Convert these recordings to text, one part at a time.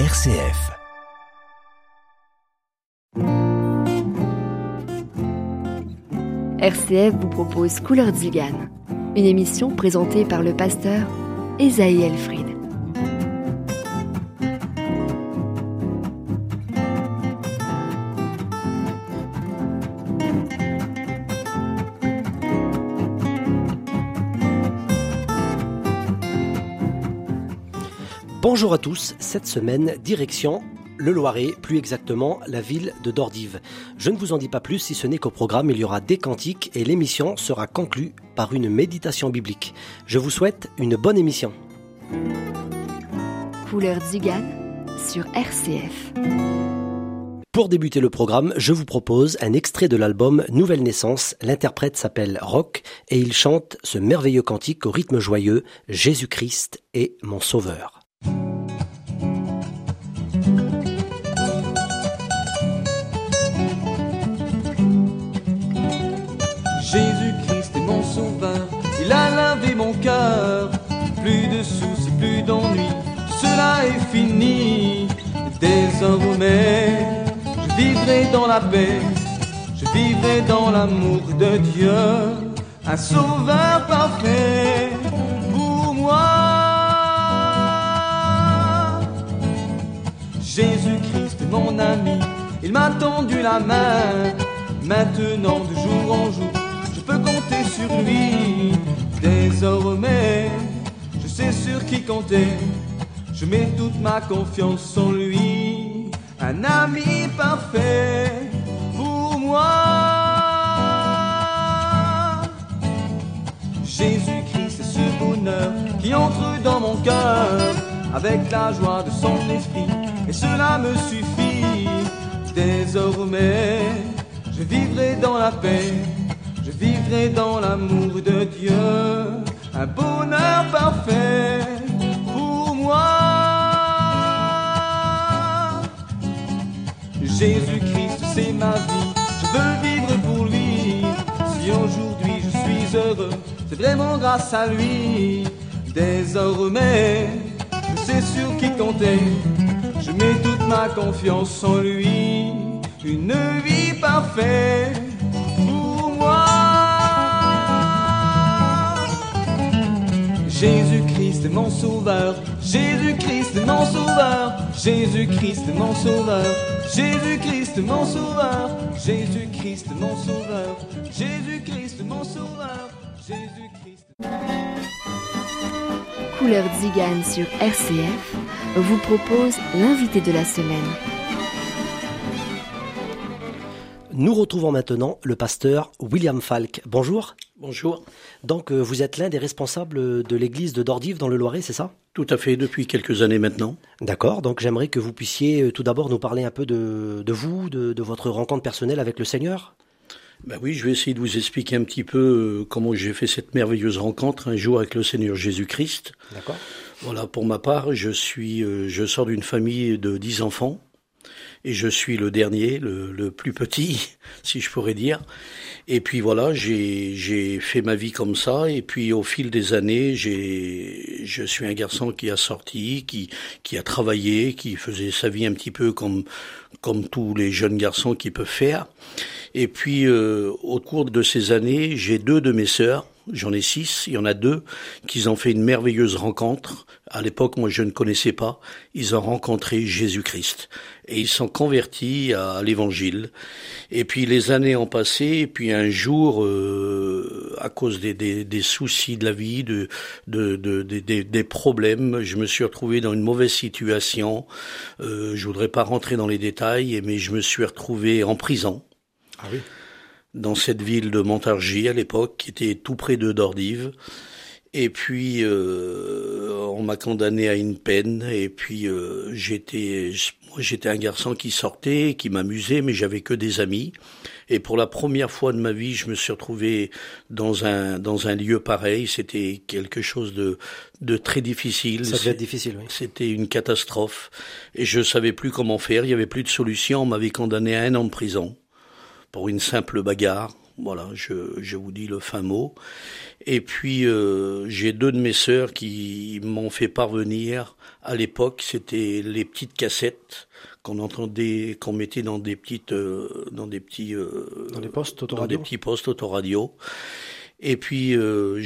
RCF. RCF vous propose Couleur Zigane, une émission présentée par le pasteur Esaïe Elfried. Bonjour à tous, cette semaine, direction le Loiret, plus exactement la ville de Dordive. Je ne vous en dis pas plus si ce n'est qu'au programme il y aura des cantiques et l'émission sera conclue par une méditation biblique. Je vous souhaite une bonne émission. Couleur Zigane sur RCF. Pour débuter le programme, je vous propose un extrait de l'album Nouvelle Naissance. L'interprète s'appelle Rock et il chante ce merveilleux cantique au rythme joyeux Jésus-Christ est mon sauveur. Est fini. Désormais, je vivrai dans la paix, je vivrai dans l'amour de Dieu, un sauveur parfait pour moi. Jésus-Christ mon ami, il m'a tendu la main. Maintenant, de jour en jour, je peux compter sur lui. Désormais, je sais sur qui compter. Je mets toute ma confiance en lui. Un ami parfait pour moi. Jésus-Christ est ce bonheur qui entre dans mon cœur avec la joie de son esprit. Et cela me suffit. Désormais, je vivrai dans la paix, je vivrai dans l'amour de Dieu, un bonheur parfait pour moi. Jésus-Christ, c'est ma vie, je veux vivre pour lui. Si aujourd'hui je suis heureux, c'est vraiment grâce à lui. Désormais, je sais sur qui compter, je mets toute ma confiance en lui une vie parfaite Jésus-Christ mon sauveur, Jésus-Christ mon sauveur, Jésus-Christ mon sauveur, Jésus-Christ mon sauveur, Jésus-Christ mon sauveur, Jésus-Christ mon sauveur, Jésus-Christ. Couleur Zigane sur RCF vous propose l'invité de la semaine. Nous retrouvons maintenant le pasteur William Falk. Bonjour. Bonjour. Donc euh, vous êtes l'un des responsables de l'église de Dordive dans le Loiret, c'est ça? Tout à fait, depuis quelques années maintenant. D'accord, donc j'aimerais que vous puissiez euh, tout d'abord nous parler un peu de, de vous, de, de, votre rencontre personnelle avec le Seigneur. Ben oui, je vais essayer de vous expliquer un petit peu euh, comment j'ai fait cette merveilleuse rencontre un jour avec le Seigneur Jésus-Christ. D'accord. Voilà, pour ma part, je suis, je sors d'une famille de dix enfants et je suis le dernier, le, plus petit, si je pourrais dire. Et puis voilà, j'ai fait ma vie comme ça, et puis au fil des années, je suis un garçon qui a sorti, qui qui a travaillé, qui faisait sa vie un petit peu comme comme tous les jeunes garçons qui peuvent faire. Et puis euh, au cours de ces années, j'ai deux de mes sœurs J'en ai six, il y en a deux qui ont fait une merveilleuse rencontre. À l'époque, moi, je ne connaissais pas. Ils ont rencontré Jésus-Christ et ils sont convertis à l'évangile. Et puis les années ont passé, et puis un jour, euh, à cause des, des, des, soucis de la vie, de, de, de, des, problèmes, je me suis retrouvé dans une mauvaise situation. Euh, je voudrais pas rentrer dans les détails, mais je me suis retrouvé en prison. Ah oui dans cette ville de Montargis à l'époque, qui était tout près de Dordive. Et puis euh, on m'a condamné à une peine. Et puis euh, j'étais, j'étais un garçon qui sortait, qui m'amusait, mais j'avais que des amis. Et pour la première fois de ma vie, je me suis retrouvé dans un dans un lieu pareil. C'était quelque chose de de très difficile. Ça devait être difficile, oui. C'était une catastrophe. Et je savais plus comment faire. Il y avait plus de solution. On m'avait condamné à un an de prison pour une simple bagarre. Voilà, je, je vous dis le fin mot. Et puis euh, j'ai deux de mes sœurs qui m'ont fait parvenir à l'époque, c'était les petites cassettes qu'on entendait, qu'on mettait dans des petites, euh, dans des petits, euh, dans des postes autoradio, dans des petits postes autoradio. Et puis euh,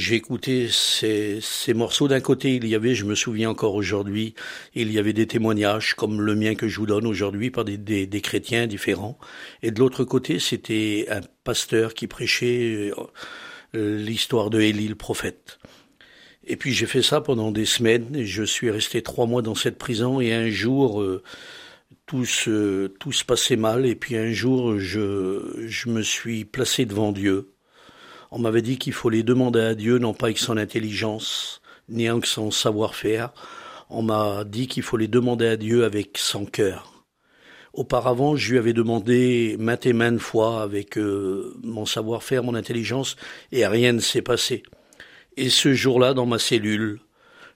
ces, ces morceaux. D'un côté, il y avait, je me souviens encore aujourd'hui, il y avait des témoignages comme le mien que je vous donne aujourd'hui par des, des, des, chrétiens différents. Et de l'autre côté, c'était un pasteur qui prêchait l'histoire de Élie le prophète. Et puis j'ai fait ça pendant des semaines. Et je suis resté trois mois dans cette prison et un jour euh, tout se tout se passait mal. Et puis un jour je je me suis placé devant Dieu. On m'avait dit qu'il fallait demander à Dieu non pas avec son intelligence ni avec son savoir-faire. On m'a dit qu'il fallait demander à Dieu avec son cœur. Auparavant, je lui avais demandé maintes et maintes fois avec euh, mon savoir-faire, mon intelligence, et rien ne s'est passé. Et ce jour-là, dans ma cellule,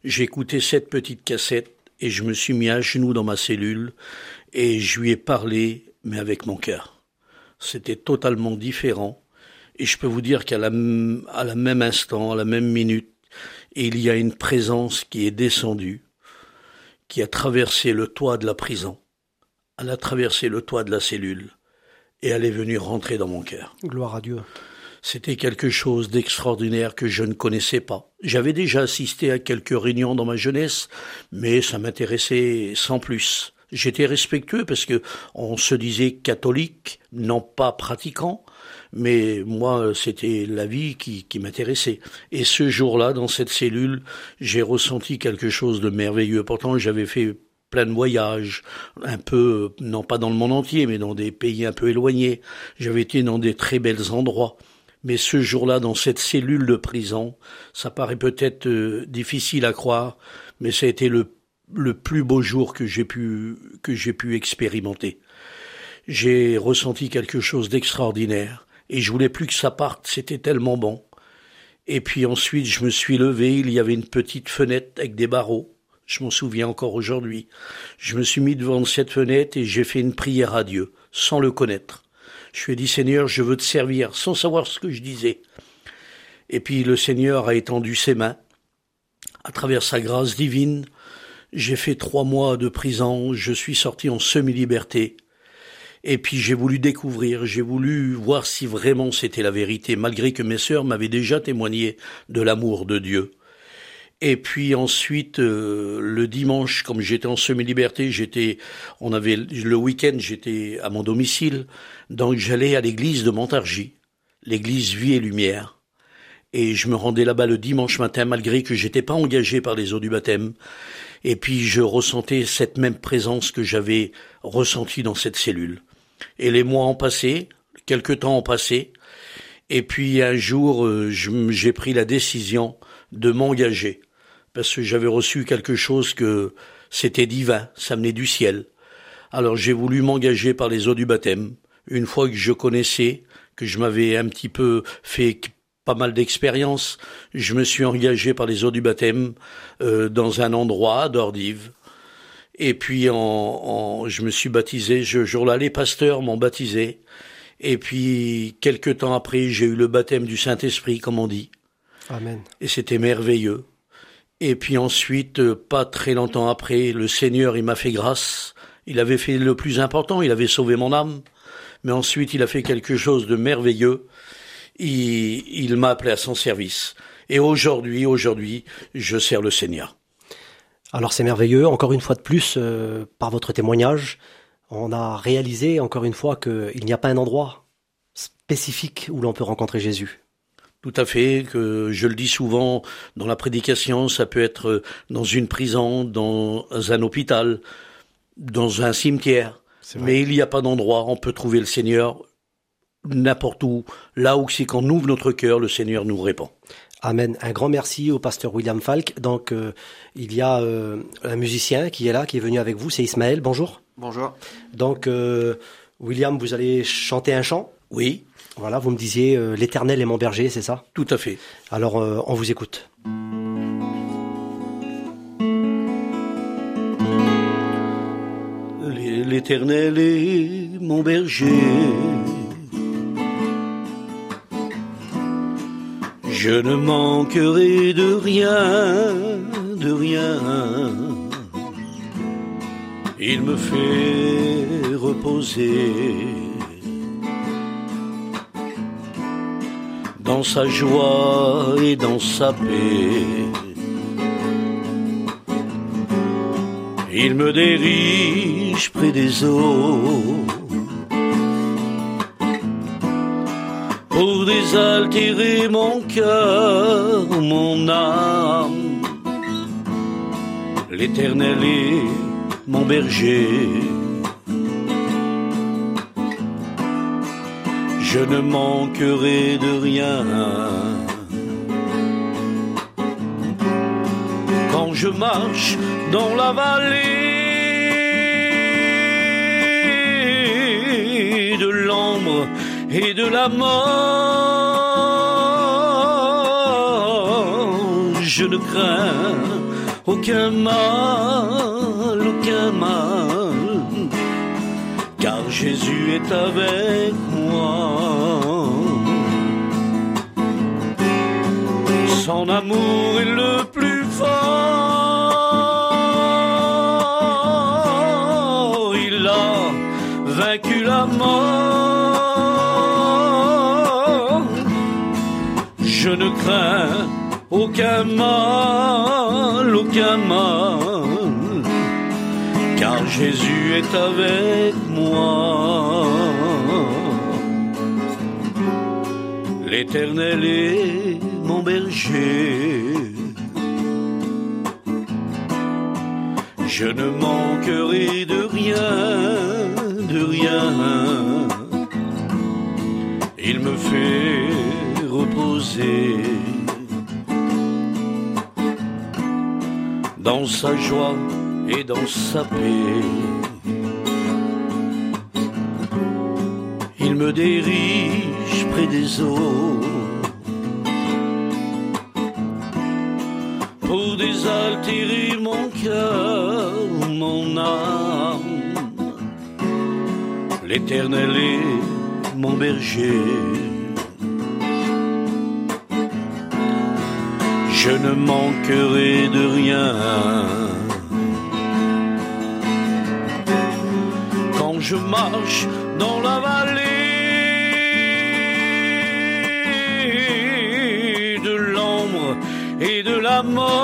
j'écoutais cette petite cassette et je me suis mis à genoux dans ma cellule et je lui ai parlé, mais avec mon cœur. C'était totalement différent. Et je peux vous dire qu'à la, à la même instant, à la même minute, il y a une présence qui est descendue, qui a traversé le toit de la prison. Elle a traversé le toit de la cellule et elle est venue rentrer dans mon cœur. Gloire à Dieu. C'était quelque chose d'extraordinaire que je ne connaissais pas. J'avais déjà assisté à quelques réunions dans ma jeunesse, mais ça m'intéressait sans plus. J'étais respectueux parce que on se disait catholique, non pas pratiquant, mais moi c'était la vie qui, qui m'intéressait. Et ce jour-là, dans cette cellule, j'ai ressenti quelque chose de merveilleux. Pourtant, j'avais fait plein de voyages, un peu, non pas dans le monde entier, mais dans des pays un peu éloignés. J'avais été dans des très belles endroits. Mais ce jour-là, dans cette cellule de prison, ça paraît peut-être euh, difficile à croire, mais ça a été le, le plus beau jour que j'ai pu, que j'ai pu expérimenter. J'ai ressenti quelque chose d'extraordinaire, et je voulais plus que ça parte, c'était tellement bon. Et puis ensuite, je me suis levé, il y avait une petite fenêtre avec des barreaux. Je m'en souviens encore aujourd'hui. Je me suis mis devant cette fenêtre et j'ai fait une prière à Dieu, sans le connaître. Je lui ai dit, Seigneur, je veux te servir, sans savoir ce que je disais. Et puis le Seigneur a étendu ses mains. À travers sa grâce divine, j'ai fait trois mois de prison, je suis sorti en semi-liberté. Et puis j'ai voulu découvrir, j'ai voulu voir si vraiment c'était la vérité, malgré que mes sœurs m'avaient déjà témoigné de l'amour de Dieu. Et puis ensuite, euh, le dimanche, comme j'étais en semi-liberté, j'étais, on avait le week-end, j'étais à mon domicile, donc j'allais à l'église de Montargis, l'église Vie et Lumière, et je me rendais là-bas le dimanche matin, malgré que j'étais pas engagé par les eaux du baptême. Et puis je ressentais cette même présence que j'avais ressentie dans cette cellule. Et les mois ont passé, quelques temps ont passé, et puis un jour, euh, j'ai pris la décision de m'engager parce que j'avais reçu quelque chose que c'était divin, ça venait du ciel. Alors j'ai voulu m'engager par les eaux du baptême. Une fois que je connaissais, que je m'avais un petit peu fait pas mal d'expérience, je me suis engagé par les eaux du baptême euh, dans un endroit d'Ordive. Et puis en, en, je me suis baptisé. Ce jour-là, les pasteurs m'ont baptisé. Et puis quelques temps après, j'ai eu le baptême du Saint-Esprit, comme on dit. Amen. Et c'était merveilleux. Et puis ensuite, euh, pas très longtemps après, le Seigneur, il m'a fait grâce. Il avait fait le plus important, il avait sauvé mon âme. Mais ensuite, il a fait quelque chose de merveilleux. Il, il m'a appelé à son service. Et aujourd'hui, aujourd'hui, je sers le Seigneur. Alors c'est merveilleux. Encore une fois de plus, euh, par votre témoignage, on a réalisé encore une fois qu'il n'y a pas un endroit spécifique où l'on peut rencontrer Jésus. Tout à fait, que je le dis souvent dans la prédication, ça peut être dans une prison, dans un hôpital, dans un cimetière. Mais il n'y a pas d'endroit, on peut trouver le Seigneur n'importe où. Là où c'est quand on ouvre notre cœur, le Seigneur nous répond. Amen. Un grand merci au pasteur William Falk. Donc, euh, il y a euh, un musicien qui est là, qui est venu avec vous, c'est Ismaël. Bonjour. Bonjour. Donc, euh, William, vous allez chanter un chant? Oui. Voilà, vous me disiez l'Éternel est mon berger, c'est ça? Tout à fait. Alors, on vous écoute. L'Éternel est mon berger. Je ne manquerai de rien, de rien. Il me fait reposer dans sa joie et dans sa paix. Il me dirige près des eaux pour désaltérer mon cœur, mon âme. L'éternel est mon berger. Je ne manquerai de rien. Quand je marche dans la vallée et de la mort, je ne crains aucun mal, aucun mal, car Jésus est avec moi. Son amour est le Aucun mal, aucun mal, car Jésus est avec moi. L'Éternel est mon berger. Je ne manquerai de rien, de rien. Il me fait dans sa joie et dans sa paix. Il me dirige près des eaux pour désaltérer mon cœur, mon âme. L'éternel est mon berger. Je ne manquerai de rien. Quand je marche dans la vallée de l'ombre et de la mort,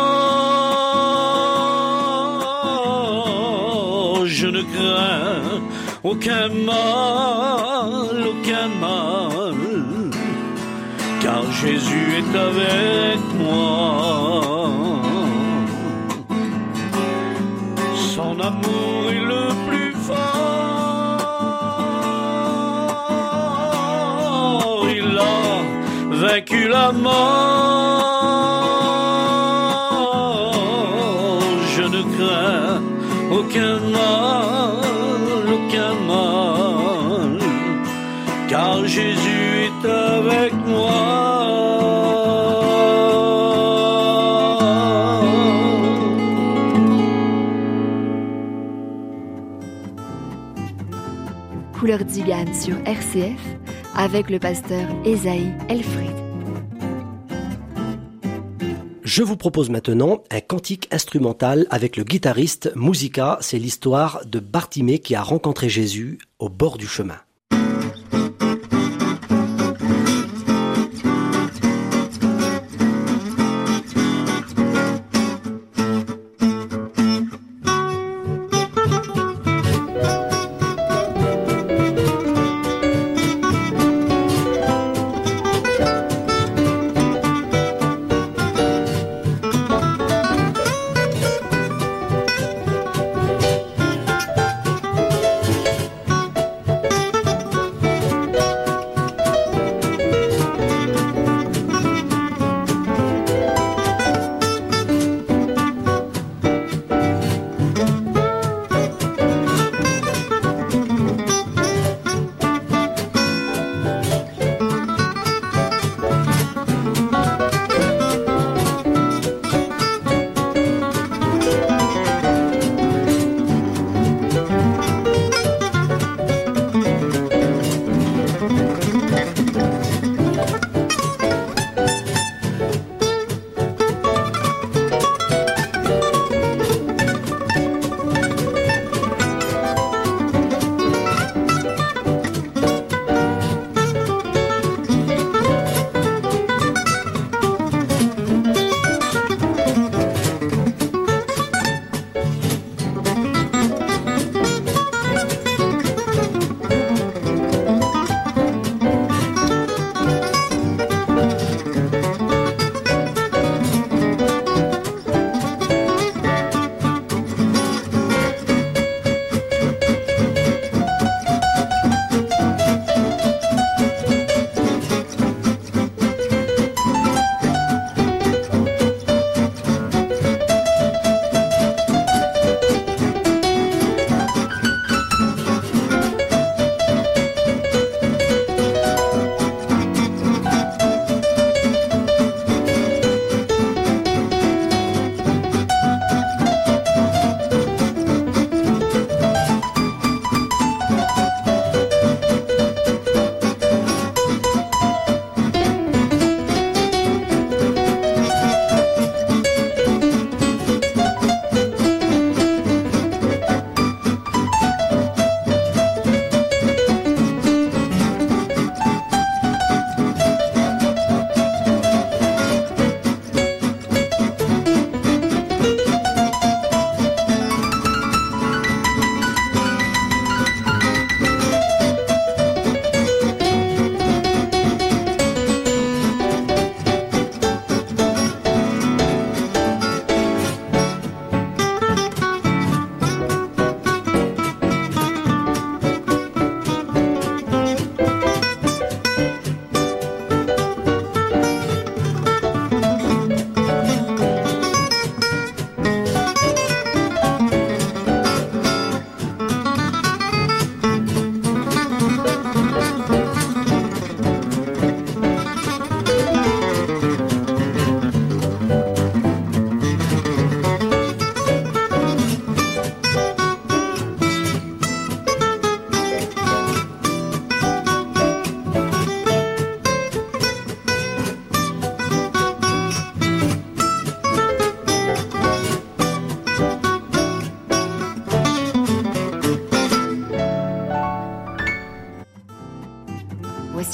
je ne crains aucun mal, aucun mal car Jésus est avec Son amour est le plus fort, il a vaincu la mort. Je ne crains aucun mal, aucun mal, car Jésus Sur RCF avec le pasteur Esaïe Elfried. Je vous propose maintenant un cantique instrumental avec le guitariste Musica. C'est l'histoire de Bartimée qui a rencontré Jésus au bord du chemin.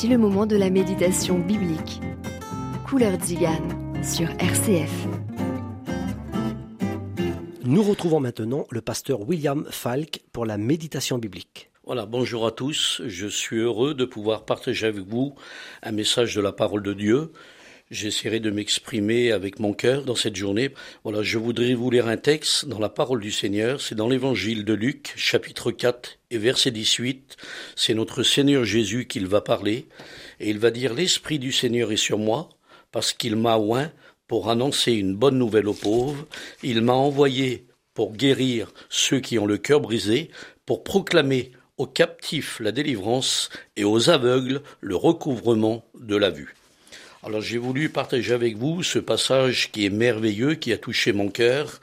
Voici le moment de la méditation biblique. Couleur Zigane sur RCF. Nous retrouvons maintenant le pasteur William Falk pour la méditation biblique. Voilà, bonjour à tous. Je suis heureux de pouvoir partager avec vous un message de la parole de Dieu. J'essaierai de m'exprimer avec mon cœur dans cette journée. Voilà, je voudrais vous lire un texte dans la parole du Seigneur. C'est dans l'évangile de Luc, chapitre 4 et verset 18. C'est notre Seigneur Jésus qu'il va parler. Et il va dire, l'Esprit du Seigneur est sur moi, parce qu'il m'a oint pour annoncer une bonne nouvelle aux pauvres. Il m'a envoyé pour guérir ceux qui ont le cœur brisé, pour proclamer aux captifs la délivrance et aux aveugles le recouvrement de la vue. Alors j'ai voulu partager avec vous ce passage qui est merveilleux, qui a touché mon cœur.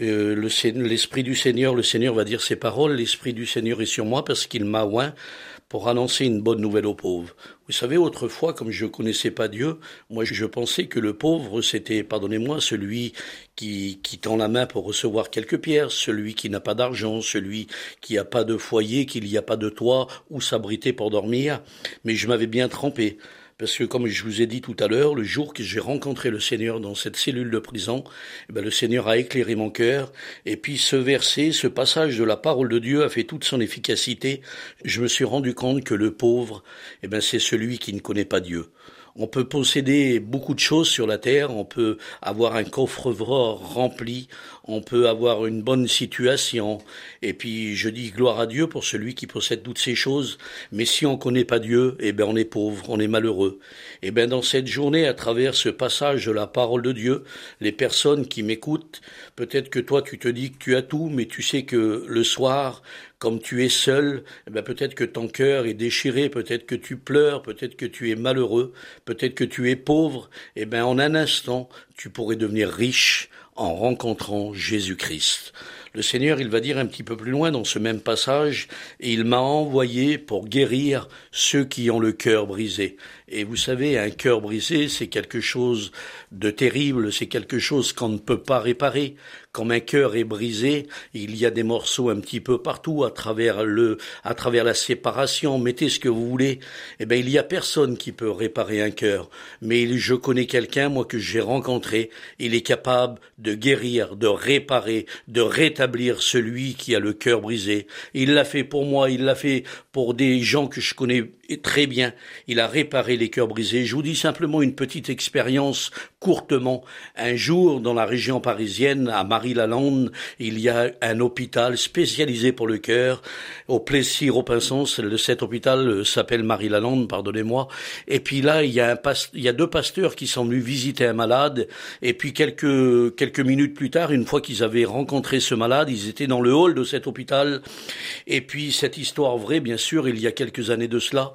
Euh, l'Esprit du Seigneur, le Seigneur va dire ces paroles, l'Esprit du Seigneur est sur moi parce qu'il m'a oint pour annoncer une bonne nouvelle aux pauvres. Vous savez, autrefois, comme je ne connaissais pas Dieu, moi je pensais que le pauvre, c'était, pardonnez-moi, celui qui, qui tend la main pour recevoir quelques pierres, celui qui n'a pas d'argent, celui qui n'a pas de foyer, qu'il n'y a pas de toit où s'abriter pour dormir. Mais je m'avais bien trempé. Parce que comme je vous ai dit tout à l'heure, le jour que j'ai rencontré le Seigneur dans cette cellule de prison, eh ben, le Seigneur a éclairé mon cœur. Et puis ce verset, ce passage de la parole de Dieu a fait toute son efficacité. Je me suis rendu compte que le pauvre, eh ben, c'est celui qui ne connaît pas Dieu. On peut posséder beaucoup de choses sur la terre, on peut avoir un coffre-fort rempli, on peut avoir une bonne situation, et puis je dis gloire à Dieu pour celui qui possède toutes ces choses, mais si on connaît pas Dieu, eh ben on est pauvre, on est malheureux. Eh ben dans cette journée, à travers ce passage de la parole de Dieu, les personnes qui m'écoutent, peut-être que toi tu te dis que tu as tout, mais tu sais que le soir, comme tu es seul, eh ben peut-être que ton cœur est déchiré, peut-être que tu pleures, peut-être que tu es malheureux, peut-être que tu es pauvre, eh ben en un instant, tu pourrais devenir riche en rencontrant Jésus-Christ. Le Seigneur, il va dire un petit peu plus loin dans ce même passage, et il m'a envoyé pour guérir ceux qui ont le cœur brisé. Et vous savez, un cœur brisé, c'est quelque chose de terrible, c'est quelque chose qu'on ne peut pas réparer. Comme un cœur est brisé, il y a des morceaux un petit peu partout à travers le, à travers la séparation. Mettez ce que vous voulez. Eh ben, il y a personne qui peut réparer un cœur. Mais je connais quelqu'un, moi, que j'ai rencontré. Il est capable de guérir, de réparer, de rétablir celui qui a le cœur brisé. Il l'a fait pour moi, il l'a fait pour des gens que je connais très bien. Il a réparé les cœurs brisés. Je vous dis simplement une petite expérience courtement. Un jour, dans la région parisienne, à Marie-Lalande, il y a un hôpital spécialisé pour le cœur. Au Plessis-Robinson, cet hôpital euh, s'appelle Marie-Lalande, pardonnez-moi. Et puis là, il y a deux pasteurs qui sont venus visiter un malade. Et puis quelques, minutes plus tard, une fois qu'ils avaient rencontré ce malade, ils étaient dans le hall de cet hôpital. Et puis cette histoire vraie, bien sûr, il y a quelques années de cela,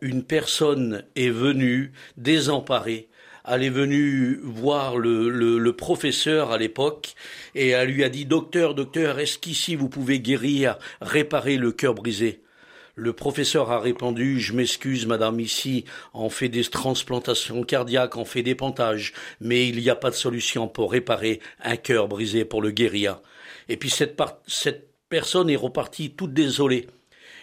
une personne est venue désemparée elle est venue voir le, professeur à l'époque et elle lui a dit Docteur, docteur, est-ce qu'ici vous pouvez guérir, réparer le cœur brisé? Le professeur a répondu Je m'excuse, madame, ici on fait des transplantations cardiaques, on fait des pontages, mais il n'y a pas de solution pour réparer un cœur brisé, pour le guérir. Et puis cette personne est repartie toute désolée.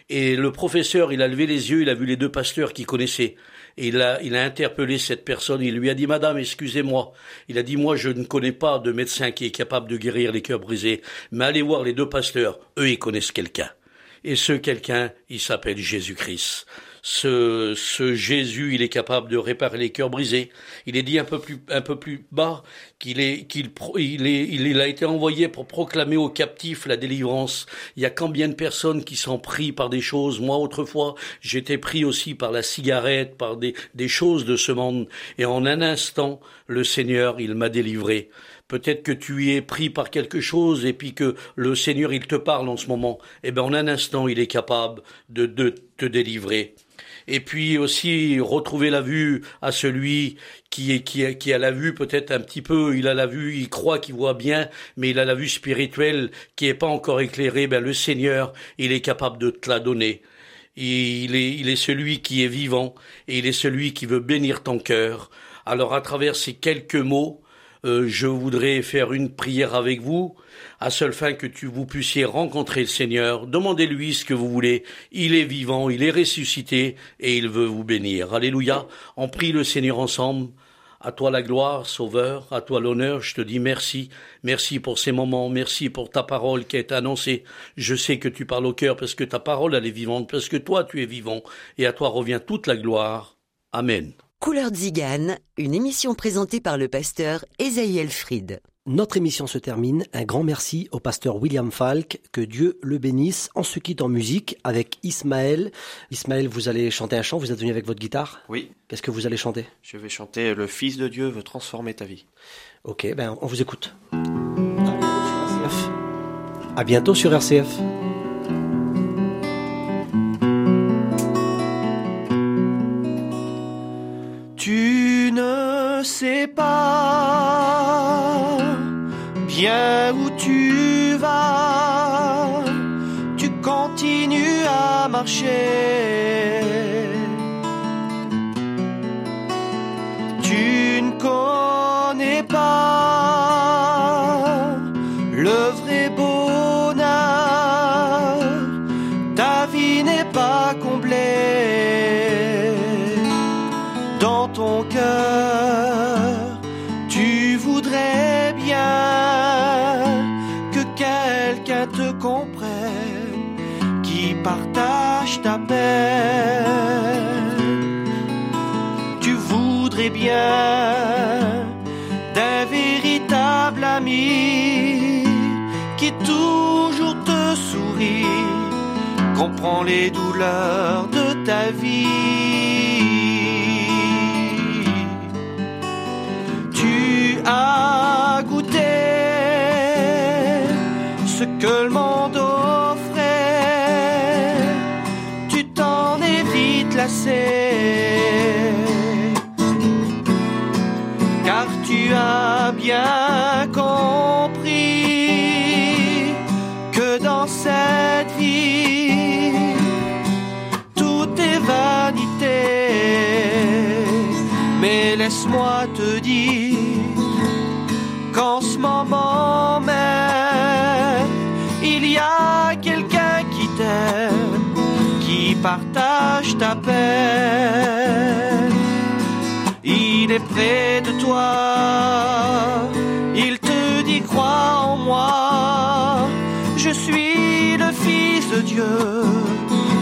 Et le professeur, il a levé les yeux, il a vu les deux pasteurs qu'il connaissait. Et il a, il a interpellé cette personne, il lui a dit, Madame, excusez-moi. Il a dit, moi, je ne connais pas de médecin qui est capable de guérir les cœurs brisés, mais allez voir les deux pasteurs, eux, ils connaissent quelqu'un. Et ce quelqu'un, il s'appelle Jésus-Christ ce, ce Jésus, il est capable de réparer les cœurs brisés. Il est dit un peu plus, un peu plus bas qu'il est, qu'il, il est, il a été envoyé pour proclamer aux captifs la délivrance. Il y a combien de personnes qui sont pris par des choses? Moi, autrefois, j'étais pris aussi par la cigarette, par des, des choses de ce monde. Et en un instant, le Seigneur, il m'a délivré. Peut-être que tu es pris par quelque chose et puis que le Seigneur, il te parle en ce moment. Eh bien, en un instant, il est capable de, de te délivrer et puis aussi retrouver la vue à celui qui est qui, qui a la vue peut-être un petit peu, il a la vue, il croit qu'il voit bien, mais il a la vue spirituelle qui est pas encore éclairée. Ben le Seigneur, il est capable de te la donner. Il est, il est celui qui est vivant et il est celui qui veut bénir ton cœur. Alors à travers ces quelques mots, euh, je voudrais faire une prière avec vous, à seule fin que tu vous puissiez rencontrer le Seigneur. Demandez-lui ce que vous voulez. Il est vivant, il est ressuscité et il veut vous bénir. Alléluia. On prie le Seigneur ensemble. À toi la gloire, Sauveur, à toi l'honneur, je te dis merci, merci pour ces moments, merci pour ta parole qui est annoncée. Je sais que tu parles au cœur parce que ta parole elle est vivante, parce que toi tu es vivant, et à toi revient toute la gloire. Amen. Couleur Zigane, une émission présentée par le pasteur Esaïel Fried. Notre émission se termine. Un grand merci au pasteur William Falk. Que Dieu le bénisse. On se quitte en musique avec Ismaël. Ismaël, vous allez chanter un chant. Vous êtes venu avec votre guitare? Oui. Qu'est-ce que vous allez chanter? Je vais chanter Le Fils de Dieu veut transformer ta vie. Ok, ben on vous écoute. À bientôt sur RCF. À bien d'un véritable ami qui toujours te sourit, comprend les douleurs de ta vie. Tu as goûté ce que le monde offrait, tu t'en es vite lassé. Bien compris que dans cette vie, tout est vanité. Mais laisse-moi te dire qu'en ce moment même, il y a quelqu'un qui t'aime, qui partage ta peine. Il est près de toi, Dieu,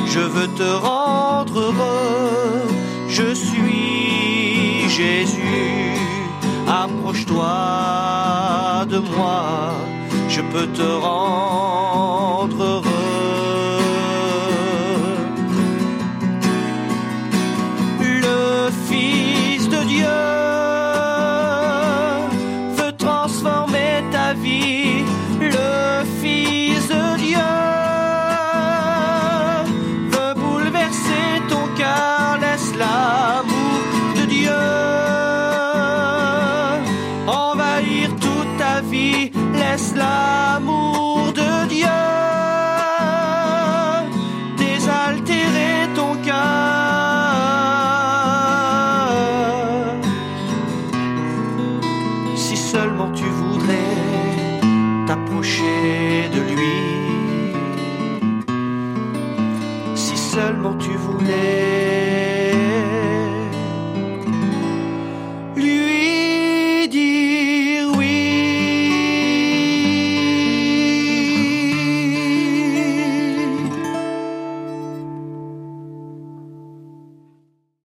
je veux te rendre heureux, je suis Jésus, approche-toi de moi, je peux te rendre heureux.